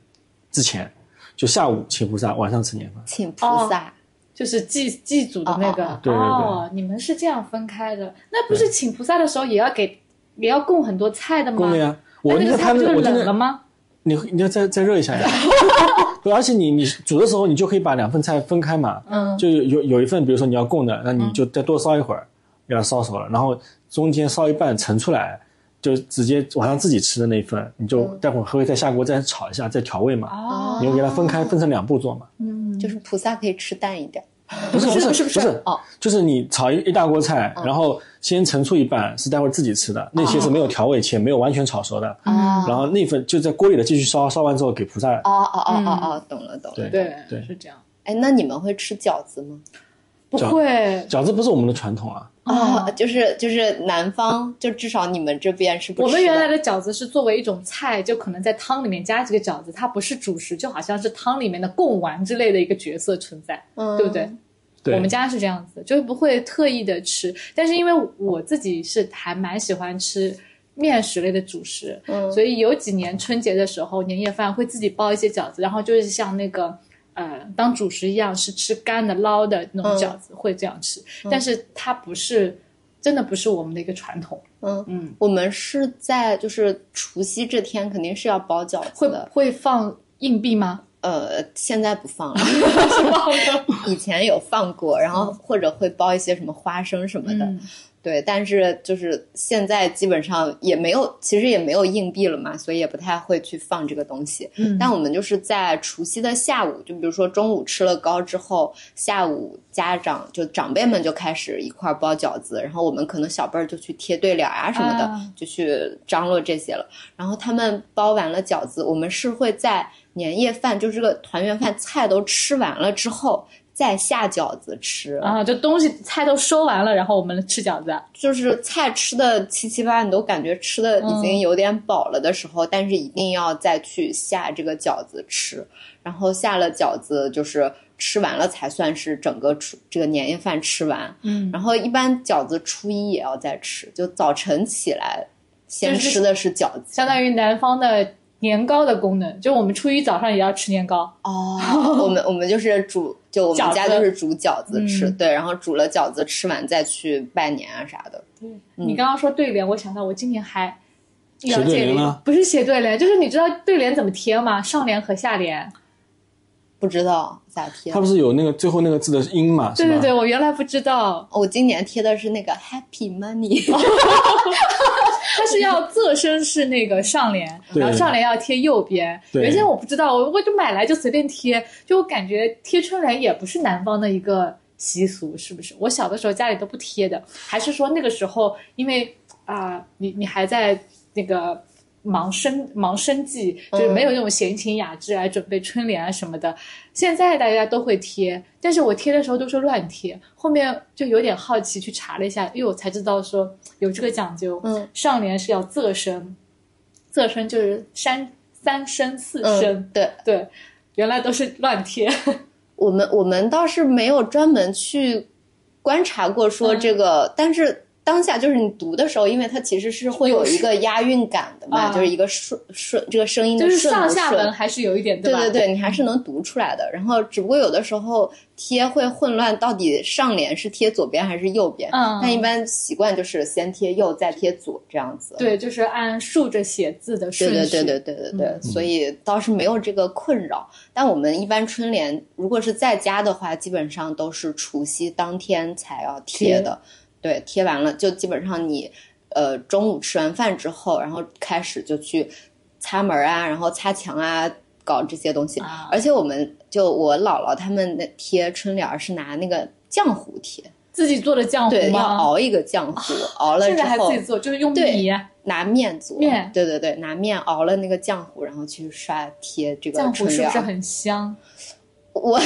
之前，就下午请菩萨，晚上吃年饭。请菩萨，就是祭祭祖的那个。哦哦哦对对对哦，你们是这样分开的，那不是请菩萨的时候也要给也要供很多菜的吗？供的呀，我那那个菜不就冷了吗？你你要再再热一下呀。对，而且你你煮的时候，你就可以把两份菜分开嘛。嗯，就有有有一份，比如说你要供的，那你就再多烧一会儿，给它烧熟了，然后中间烧一半盛出来，就直接晚上自己吃的那一份，你就待会儿会再下锅再炒一下，再调味嘛。哦，你就给它分开，分成两步做嘛。嗯，就是菩萨可以吃淡一点。不是不 是不是不是不是哦，就是你炒一一大锅菜，然后先盛出一半是待会儿自己吃的，那些是没有调味且没有完全炒熟的，哦然后那份就在锅里的继续烧，烧完之后给菩萨。哦哦哦哦哦，懂了懂了。对对对是这样。哎，那你们会吃饺子吗？不会，饺子不是我们的传统啊，啊，就是就是南方，就至少你们这边是不吃我们原来的的饺子是作为一种菜，就可能在汤里面加几个饺子，它不是主食，就好像是汤里面的贡丸之类的一个角色存在，嗯对不对？对。我们家是这样子，就是不会特意的吃，但是因为我自己是还蛮喜欢吃面食类的主食，嗯。所以有几年春节的时候，年夜饭会自己包一些饺子，然后就是像那个呃当主食一样，是吃干的捞的那种饺子，会这样吃，但是它不是真的不是我们的一个传统，嗯。嗯，我们是在就是除夕这天肯定是要包饺子会，会放硬币吗？呃，现在不放了，以前有放过，然后或者会包一些什么花生什么的，嗯。对，但是就是现在基本上也没有，其实也没有硬币了嘛，所以也不太会去放这个东西。嗯。但我们就是在除夕的下午，就比如说中午吃了糕之后，下午家长就长辈们就开始一块儿包饺子，然后我们可能小辈儿就去贴对联啊什么的，啊。就去张罗这些了。然后他们包完了饺子，我们是会在年夜饭，就是这个团圆饭菜都吃完了之后。再下饺子吃，啊，就东西菜都收完了，然后我们吃饺子。就是菜吃的七七八，你都感觉吃的已经有点饱了的时候，但是一定要再去下这个饺子吃，然后下了饺子就是吃完了才算是整个初这个年夜饭吃完。嗯，然后一般饺子初一也要再吃，就早晨起来先吃的是饺子，相当于南方的年糕的功能，就我们初一早上也要吃年糕。哦，我们我们就是煮，就我们家就是煮饺子吃，嗯对，然后煮了饺子吃完再去拜年啊啥的。你刚刚说对联，我想到我今年还写了解不是写对联，就是你知道对联怎么贴吗？上联和下联。不知道咋贴它，不是有那个最后那个字的音嘛？对对对，我原来不知道。我今年贴的是那个 Happy Money，它是要侧身是那个上联，然后上联要贴右边。原先我不知道，我我就买来就随便贴，就我感觉贴春联也不是南方的一个习俗，是不是？我小的时候家里都不贴的，还是说那个时候因为啊、你你还在那个。忙生忙生计，就是没有那种闲情雅致来准备春联啊什么的。现在大家都会贴，但是我贴的时候都是乱贴，后面就有点好奇去查了一下，因为我才知道说有这个讲究。嗯，上联是要仄声，仄声就是三三声四声，嗯，对对，原来都是乱贴。我们我们倒是没有专门去观察过说这个，但是。当下就是你读的时候，因为它其实是会有一个押韵感的嘛，啊就是一个顺顺这个声音的就是顺下文顺。还是有一点，吧？对对对，你还是能读出来的。然后只不过有的时候贴会混乱，到底上联是贴左边还是右边？嗯但一般习惯就是先贴右，再贴左这样子。对，就是按竖着写字的对顺序。对对对对对对，所以倒是没有这个困扰。但我们一般春联如果是在家的话，基本上都是除夕当天才要贴的。对，贴完了就基本上你呃中午吃完饭之后，然后开始就去擦门啊，然后擦墙啊。搞这些东西，啊而且我们就我姥姥他们那贴春联儿是拿那个浆糊贴，自己做的浆糊对，要？熬一个浆糊，熬了之现在还后自己做，就是用对米拿面做，面对对对，拿面熬了那个浆糊，然后去刷贴这个浆糊春联儿。是不是很香？我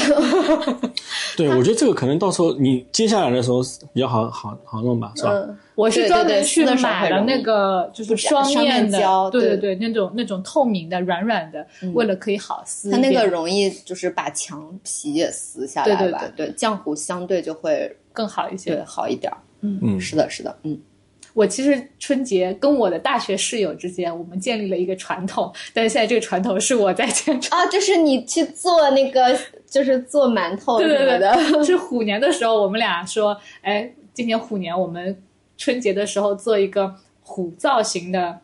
对，我觉得这个可能到时候你接下来的时候比较好好好弄吧，是吧？嗯，我是专门去买了那个就是双双面胶对对对，那种那种透明的软软的，为了可以好撕它。那个容易就是把墙皮也撕下来对吧？对对浆糊相对就会更好一些。对好一点儿。嗯是的，是的，嗯，我其实春节跟我的大学室友之间，我们建立了一个传统，但是现在这个传统是我在坚持。啊，就是你去做那个，就是做馒头什对对对么的，是虎年的时候，我们俩说，哎，今年虎年我们春节的时候做一个虎造型的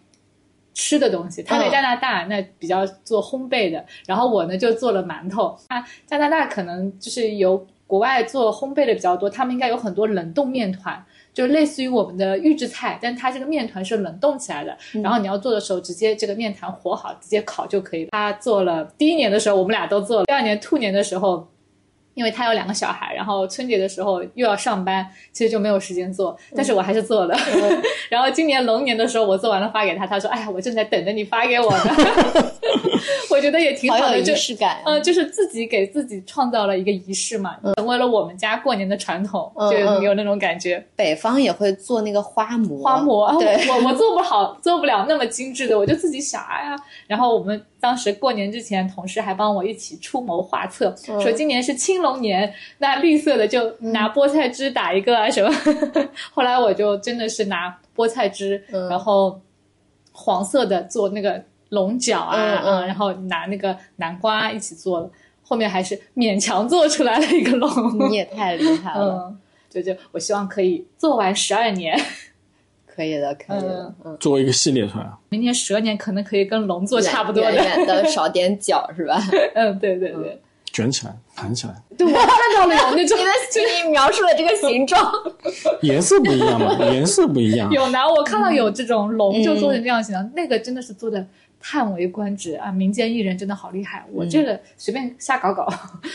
吃的东西。他在嗯加拿大，那比较做烘焙的，然后我呢就做了馒头。啊，加拿大可能就是由国外做烘焙的比较多，他们应该有很多冷冻面团。就类似于我们的预制菜，但它这个面团是冷冻起来的，然后你要做的时候，直接这个面团和好，直接烤就可以了。他做了第一年的时候，我们俩都做了；第二年兔年的时候，因为他有两个小孩，然后春节的时候又要上班，其实就没有时间做，但是我还是做了。然后今年龙年的时候，我做完了发给他，他说：“哎呀，我正在等着你发给我呢。”我觉得也挺的，好有就仪式感。嗯，就是自己给自己创造了一个仪式嘛，成为了我们家过年的传统，就有那种感觉。北方也会做那个花馍，花模，啊对，我我我做不好，做不了那么精致的，我就自己想，哎呀。然后我们当时过年之前，同事还帮我一起出谋划策，嗯说今年是青龙年，那绿色的就拿菠菜汁打一个啊什么。后来我就真的是拿菠菜汁，嗯然后黄色的做那个龙角啊，嗯嗯然后拿那个南瓜一起做了。后面还是勉强做出来了一个龙，你也太厉害了，嗯，就就我希望可以做完十二年。可以的，可以的，嗯，做一个系列出来，明年蛇年可能可以跟龙做差不多远的。远 的少点角是吧？嗯，对对对，卷起来，盘起来，对我看到了有那种 你的心里描述的这个形状，颜色不一样嘛，颜色不一样。有呢我看到有这种龙就做成这样形的，那个真的是做的叹为观止啊！民间艺人真的好厉害，我这个随便瞎搞搞，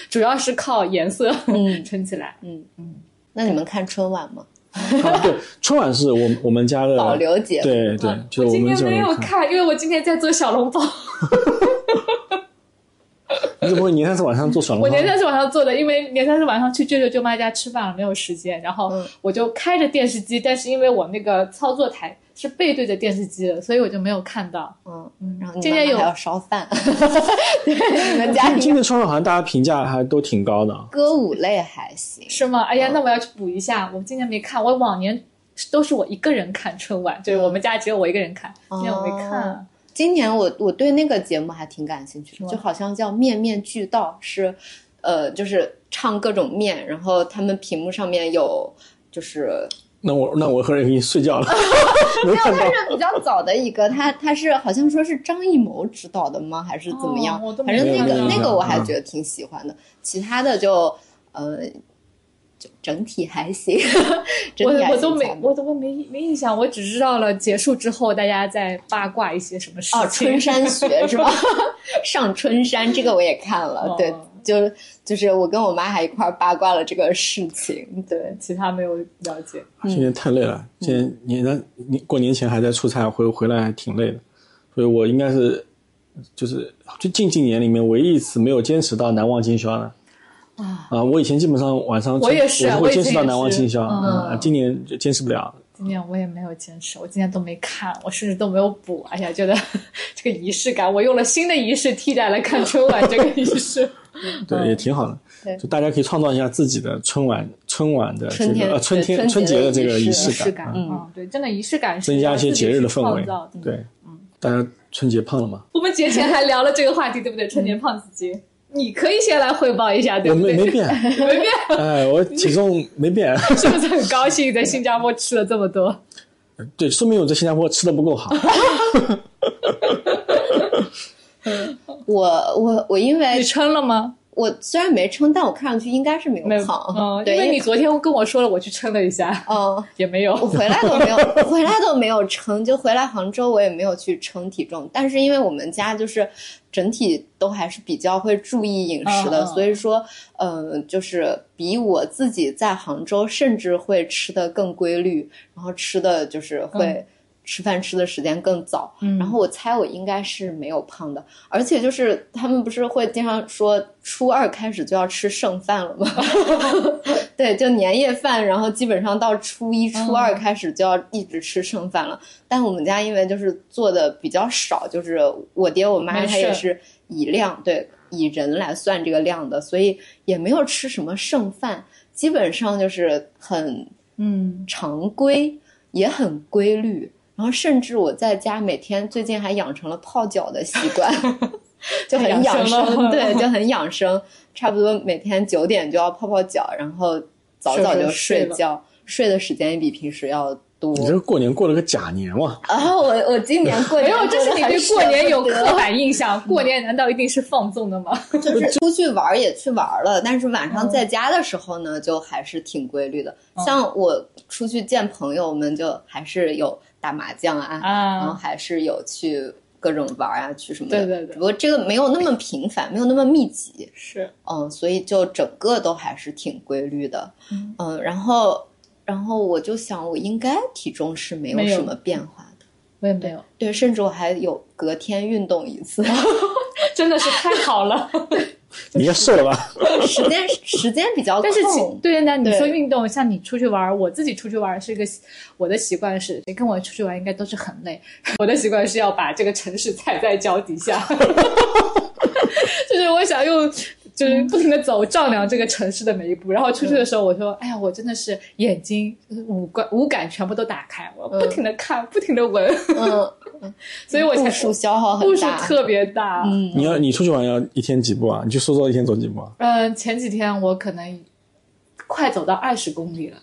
主要是靠颜色嗯撑起来。嗯嗯那你们看春晚吗？啊，对，春晚是我我们家的保留节目，对对，就是我今们天没有看。看，因为我今天在做小笼包，你怎么会年三十晚上做小笼包？我年三十晚上做的，因为年三十晚上去舅舅舅妈家吃饭了，没有时间，然后嗯我就开着电视机，但是因为我那个操作台是背对着电视机的，所以我就没有看到。嗯，然后今天有要烧饭 对，你们家今年春晚好像大家评价还都挺高的。歌舞类还行，是吗？哎呀，那我要去补一下。我今年没看，我往年都是我一个人看春晚，就是我们家只有我一个人看。今年我没看。今年我我对那个节目还挺感兴趣的，就好像叫面面俱到，是呃，就是唱各种面，然后他们屏幕上面有就是那我那我可以睡觉了，没没有，它。是比较早的一个，他他是好像说是张艺谋指导的吗？还是怎么样？反正那个那个我还嗯觉得挺喜欢的，其他的就呃就整体还行。整我体还我都没我都没没印象，我只知道了结束之后大家在八卦一些什么事情。哦，春山学是吧？上春山这个我也看了，哦对，就就是我跟我妈还一块儿八卦了这个事情，对，其他没有了解。嗯今年太累了，今年年呢年过年前还在出差，回回来还挺累的，所以我应该是就是就近几年里面唯一一次没有坚持到难忘今宵的。啊，我以前基本上晚上我也是我会坚持到难忘今宵，嗯啊今年就坚持不了。今年我也没有坚持，我今年都没看，我甚至都没有补。哎呀，觉得 这个仪式感，我用了新的仪式替代了看春晚这个仪式。对，也挺好的。对就大家可以创造一下自己的春晚春晚的这个呃春天春节的这个仪式式感，嗯，嗯，对，真的仪式感增加一些节日的氛围。对，大家春节胖了吗？我们节前还聊了这个话题，对不对？春节胖子节，你可以先来汇报一下，对我不对？没没变，没变，哎，我体重没变，是不是很高兴在新加坡吃了这么多？对，说明我在新加坡吃的不够好。我我我因你为称了吗？我虽然没称，但我看上去应该是没没有，有胖，嗯，对，因为你昨天跟我说了，我去称了一下，嗯。也没有。我回来都没有，回来都没有称，就回来杭州我也没有去称体重，但是因为我们家就是整体都还是比较会注意饮食的，所以说，嗯、就是比我自己在杭州甚至会吃的更规律，然后吃的就是会。嗯吃饭吃的时间更早，嗯然后我猜我应该是没有胖的，而且就是他们不是会经常说初二开始就要吃剩饭了吗？对，就年夜饭，然后基本上到初一、初二开始就要一直吃剩饭了。但我们家因为就是做的比较少，就是我爹我妈他也是以量对以人来算这个量的，所以也没有吃什么剩饭，基本上就是很嗯，常规，也很规律。然后甚至我在家每天最近还养成了泡脚的习惯，就很养养生对，就很养生。差不多每天九点就要泡泡脚，然后早早就睡觉，睡的时间也比平时要多。你这个过年过了个假年哇！啊我我今年过 年没有，这是你对过年有刻刻板印象。过年难道一定是放纵的吗？就是出去玩儿也去玩儿了，但是晚嗯上在家的时候呢，就还是挺规律的。像我出去见朋友，我们就还是有打麻将啊，然后啊，还是有去各种玩啊，去什么的。对对对。只不过这个没有那么频繁，没有那么密集，是，嗯，所以就整个都还是挺规律的。嗯，然后然后我就想，我应该体重是没有。什么变化的。我也没有，对，甚至我还有隔天运动一次，真的是太好了。你也瘦了吧？时间时间比较但是。对那你说运动，像你出去玩，我自己出去玩是一个我的习惯是，谁跟我出去玩应该都是很累。我的习惯是要把这个城市踩在脚底下，就是我想用。就是不停的走，丈量这个城市的每一步。然后出去的时候，我说：“哎呀，我真的是眼睛、五官、五感全部都打开，我不停的看，不停的闻，嗯，所以我才步数消耗步数。特别大。嗯，你要你出去玩要一天几步啊？你去苏州一天走几步啊？嗯，前几天我可能快走到二十公里了，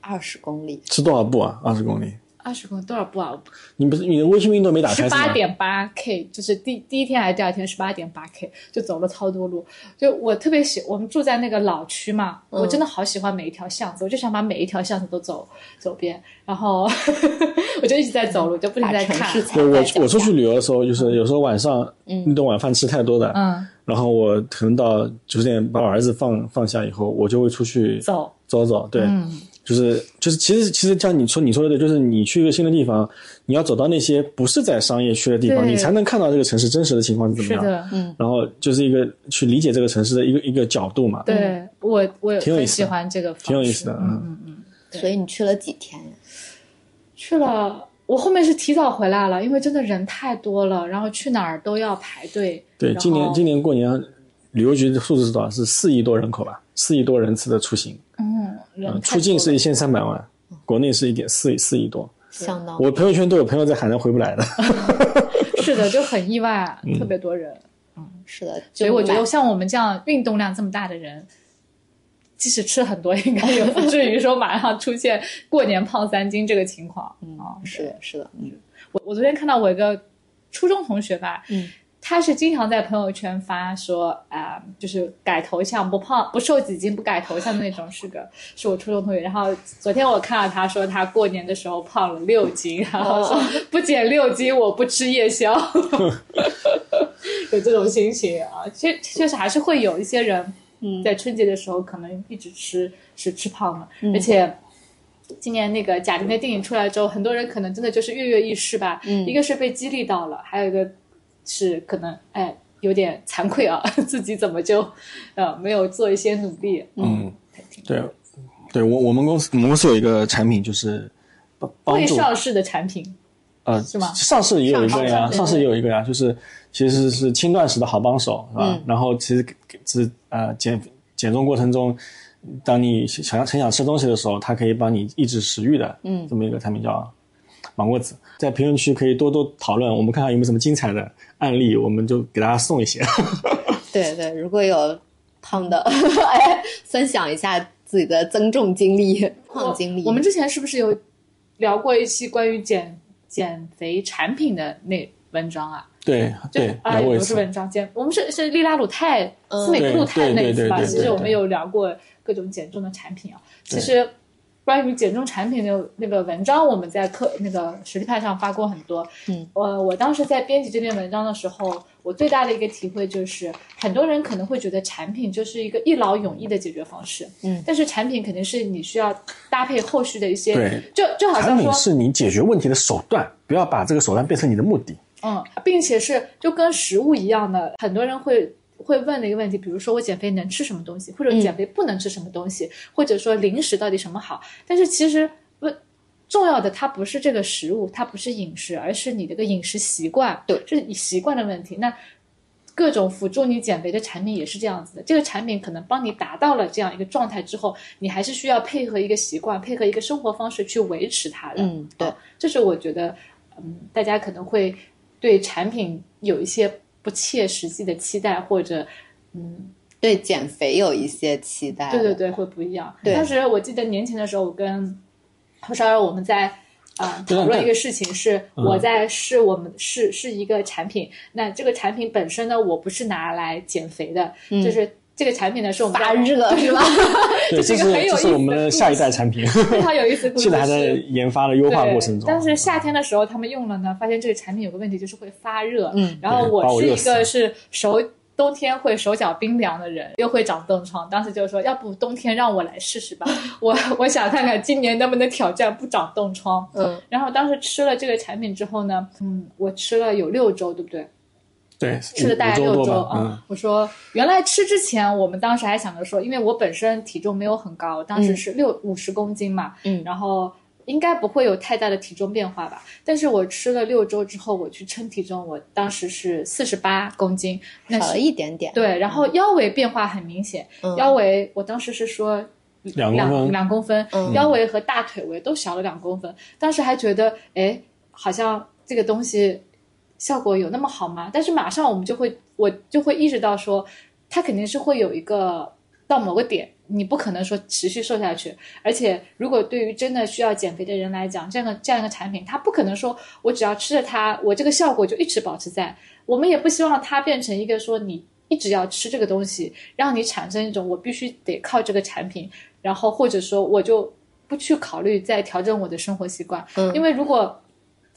二十公里，是多少步啊？二十公里？二十公里多少步啊？你不是你的微信运动没打开十八？点八 K，就是第第一天还是第二天十八点八 K，就走了超多路。就我特别喜，我们住在那个老区嘛，我真的好喜欢每一条巷子，我就想把每一条巷子都走走遍，然后 我就一直在走路，就不停在看城市。踩对我我出去旅游的时候，就是有时候晚上那顿晚饭吃太多的，嗯，然后我可能到九点把我儿子放放下以后，我就会出去走，走走，对，嗯，就是就是其实其实像你说你说的对，就是你去一个新的地方，你要走到那些不是在商业区的地方，你才能看到这个城市真实的情况是怎么样。是的，嗯然后就是一个去理解这个城市的一个一个角度嘛，对我我挺有意思喜欢这个，挺有意思的嗯嗯嗯。所以你去了几天呀？去了，我后面是提早回来了，因为真的人太多了，然后去哪儿都要排队。对，今年今年过年旅游局的数字是多少？是四亿多人口吧？四亿多人次的出行，嗯，嗯，出境是一千三百万，国内是一点四四亿多。相当。我朋友圈都有朋友在海南回不来的，是的，就很意外，嗯。特别多人。嗯是的，所以我觉得像我们这样运动量这么大的人，即使吃很多，应该也不至于说马上出现过年胖三斤这个情况。嗯啊，是的，是的，嗯我我昨天看到我一个初中同学吧，嗯，他是经常在朋友圈发说啊、就是改头像不胖不瘦几斤不改头像的那种，是个是我初中同学。然后昨天我看到他说他过年的时候胖了六斤，然后说不减六斤我不吃夜宵，有这种心情啊。确确实还是会有一些人，嗯在春节的时候可能一直吃是吃胖了，而且。今年那个贾玲的电影出来之后，很多人可能真的就是跃跃欲试吧。嗯一个是被激励到了，还有一个是可能哎有点惭愧啊，自己怎么就呃没有做一些努力。嗯，对，对我我们公司我们公司有一个产品就是帮帮助。未上市的产品呃是吗？上市也有一个呀，上市也有一个呀，就是其实是轻断食的好帮手，是吧？嗯。然后其实是呃减减重过程中，当你想要很想吃东西的时候，它可以帮你抑制食欲的，嗯。这么一个产品叫芒果子，在评论区可以多多讨论，我们看看有没有什么精彩的案例，我们就给大家送一些。对对，如果有胖的，哎，分享一下自己的增重经历、胖经历。我们之前是不是有聊过一期关于减减肥产品的那文章啊？对就对，啊。不是文章减，我们是是利拉鲁肽、嗯斯美克鲁肽那一次吧？其实我们有聊过各种减重的产品啊。其实关于减重产品的那个文章，我们在课那个实力派上发过很多。嗯，我我当时在编辑这篇文章的时候，我最大的一个体会就是，很多人可能会觉得产品就是一个一劳永逸的解决方式。嗯，但是产品肯定是你需要搭配后续的一些，对就就好像说，品是你解决问题的手段，不要把这个手段变成你的目的。嗯，并且是就跟食物一样的，很多人会会问的一个问题，比如说我减肥能吃什么东西，或者减肥不能吃什么东西，或者说零食到底什么好？但是其实问重要的，它不是这个食物，它不是饮食，而是你这个饮食习惯，对，是你习惯的问题。那各种辅助你减肥的产品也是这样子的，这个产品可能帮你达到了这样一个状态之后，你还是需要配合一个习惯，配合一个生活方式去维持它的。嗯对啊这是我觉得，嗯，大家可能会对产品有一些不切实际的期待，或者嗯对减肥有一些期待。对对，对会不一样。当时我记得年前的时候，我跟侯少儿我们在。啊、讨论一个事情是我在试我们试试一个产品，那这个产品本身呢，我不是拿来减肥的，就是这个产品呢是我们发在热是吧？对，这 这是是一个很有这是我们意思的下一代产品，非常有意思 现在还在研发的优化过程中。但是夏天的时候他们用了呢，发现这个产品有个问题，就是会发热。嗯然后我是一个是手冬天会手脚冰凉的人，又会长冻疮。当时就说，要不冬天让我来试试吧，我我想看看今年能不能挑战不长冻疮。嗯，然后当时吃了这个产品之后呢，嗯，我吃了有六周，对不对？对，吃了大概六周啊、嗯，我说原来吃之前，我们当时还想着说，因为我本身体重没有很高，当时是六五十公斤嘛，嗯然后应该不会有太大的体重变化吧。但是我吃了六周之后，我去称体重，我当时是四十八公斤，那少了是一点点。对，然后腰围变化很明显，嗯腰围我当时是说。两公分两公分，嗯腰围和大腿围都小了两公分。当时还觉得，哎，好像这个东西效果有那么好吗？但是马上我们就会，我就会意识到说，它肯定是会有一个到某个点，你不可能说持续瘦下去。而且，如果对于真的需要减肥的人来讲，这样的这样一个产品，它不可能说我只要吃了它，我这个效果就一直保持在。我们也不希望它变成一个说你一直要吃这个东西，让你产生一种我必须得靠这个产品，然后或者说我就不去考虑再调整我的生活习惯。嗯因为如果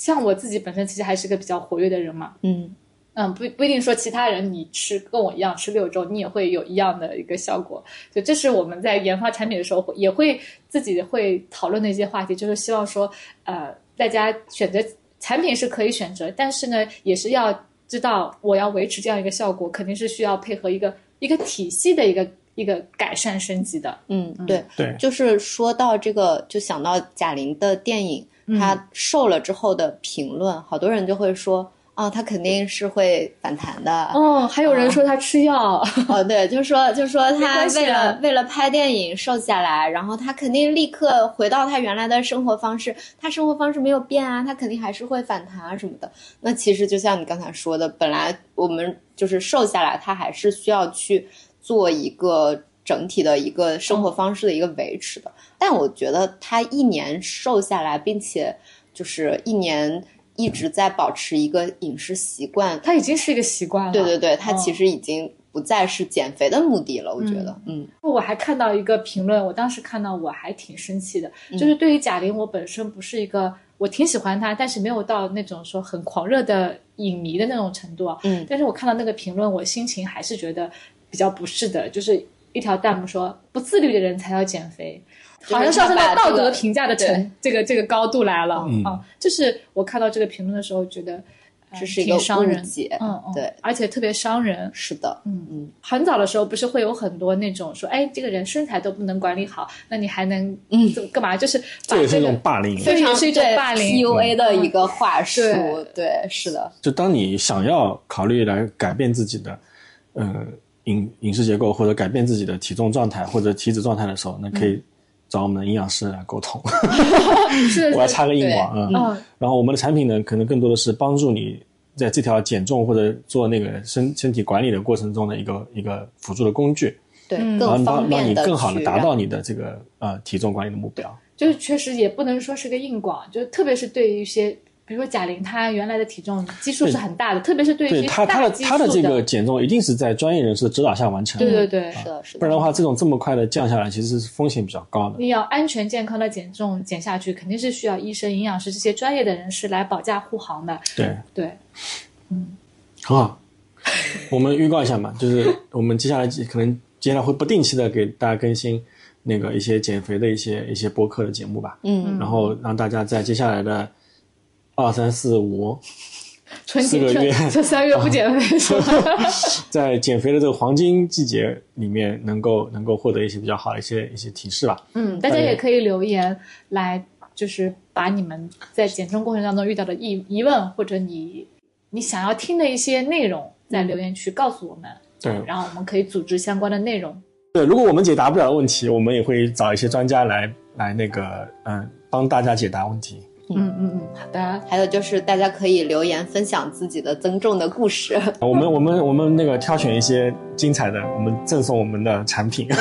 像我自己本身其实还是个比较活跃的人嘛，嗯嗯，不不一定说其他人你吃跟我一样吃六周，你也会有一样的一个效果。就这是我们在研发产品的时候会也会自己会讨论的一些话题，就是希望说，呃，大家选择产品是可以选择，但是呢，也是要知道我要维持这样一个效果，肯定是需要配合一个一个体系的一个一个改善升级的。嗯，对，对，就是说到这个，就想到贾玲的电影，嗯她瘦了之后的评论，好多人就会说啊，他肯定是会反弹的。哦，还有人说他吃药，哦，对，就说就说他为了啊为了拍电影瘦下来，然后他肯定立刻回到他原来的生活方式，他生活方式没有变啊，他肯定还是会反弹啊什么的。那其实就像你刚才说的，本来我们就是瘦下来，他还是需要去做一个整体的一个生活方式的一个维持的。但我觉得他一年瘦下来，并且就是一年一直在保持一个饮食习惯。它已经是一个习惯了。对对对，它哦其实已经不再是减肥的目的了。我觉得，嗯我还看到一个评论，我当时看到我还挺生气的，嗯就是对于贾玲，我本身不是一个我挺喜欢她，但是没有到那种说很狂热的影迷的那种程度啊。嗯但是我看到那个评论，我心情还是觉得比较不适的，就是一条弹幕说不自律的人才要减肥。好像上升到道德评价的对层这个这个高度来了嗯啊！就是我看到这个评论的时候，觉得呃这是一个挺伤人嗯嗯，对，而且特别伤人。是的，嗯嗯很早的时候不是会有很多那种说，哎，这个人身材都不能管理好，那你还能嗯怎么干嘛？就是把这也是一种霸凌。非常是一种霸凌 PUA 的一个话术对，对，是的，就当你想要考虑来改变自己的，呃，饮饮食结构或者改变自己的体重状态或者体脂状态的时候，那可以找我们的营养师来沟通。是我要插个硬广啊。嗯然后我们的产品呢，可能更多的是帮助你在这条减重或者做那个身身体管理的过程中的一个一个辅助的工具，对，嗯然后更方帮让你更好的达到你的这个呃体重管理的目标。就是确实也不能说是个硬广，就特别是对于一些，比如说贾玲，她原来的体重基数是很大的，特别是对于一些对他他的大基数他的这个减重一定是在专业人士的指导下完成的，对对对，是的，是的，不然的话，这种这么快的降下来，其实是风险比较高的。你要安全健康的减重减下去，肯定是需要医生、营养师这些专业的人士来保驾护航的。对，对，嗯很好。我们预告一下嘛，就是我们接下来可能接下来会不定期的给大家更新那个一些减肥的一些一些播客的节目吧，嗯，然后让大家在接下来的二三四五，四个月春 这三个月不减肥是吧？在减肥的这个黄金季节里面，能够能够获得一些比较好的一些一些提示吧。嗯，大家也可以留言来，就是把你们在减重过程当中遇到的疑疑问，或者你你想要听的一些内容，在留言区告诉我们，对然后我们可以组织相关的内容。对，如果我们解答不了的问题，我们也会找一些专家来来那个嗯帮大家解答问题。嗯嗯嗯，好的，还有就是大家可以留言分享自己的增重的故事，我们我们我们那个挑选一些精彩的，我们赠送我们的产品。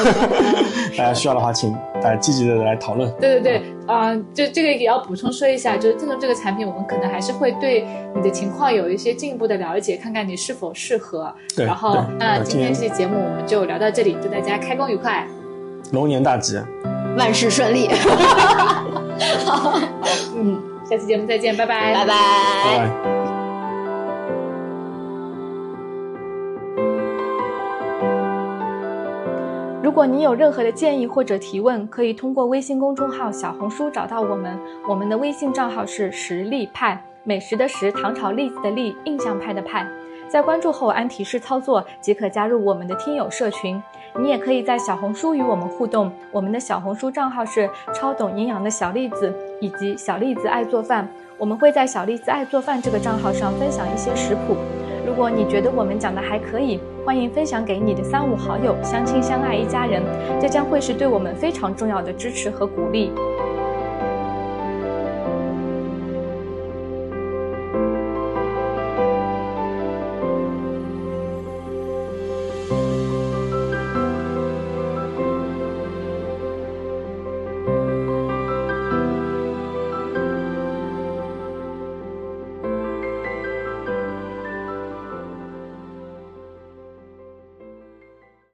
大家需要的话，请大家积极的来讨论。对对对，啊、就这个也要补充说一下，就是赠送这个产品，我们可能还是会对你的情况有一些进一步的了解，看看你是否适合。对然后，那呃今天这期节目我们就聊到这里，祝大家开工愉快。龙年大吉，万事顺利，嗯，下期节目再见，拜拜，拜拜拜拜。如果你有任何的建议或者提问，可以通过微信公众号、小红书找到我们。我们的微信账号是实力派，美食的食，糖炒栗子的栗，印象派的派。在关注后按提示操作，即可加入我们的听友社群。你也可以在小红书与我们互动，我们的小红书账号是超懂营养的小栗子以及小栗子爱做饭。我们会在小栗子爱做饭这个账号上分享一些食谱。如果你觉得我们讲的还可以，欢迎分享给你的三五好友，相亲相爱一家人，这将会是对我们非常重要的支持和鼓励。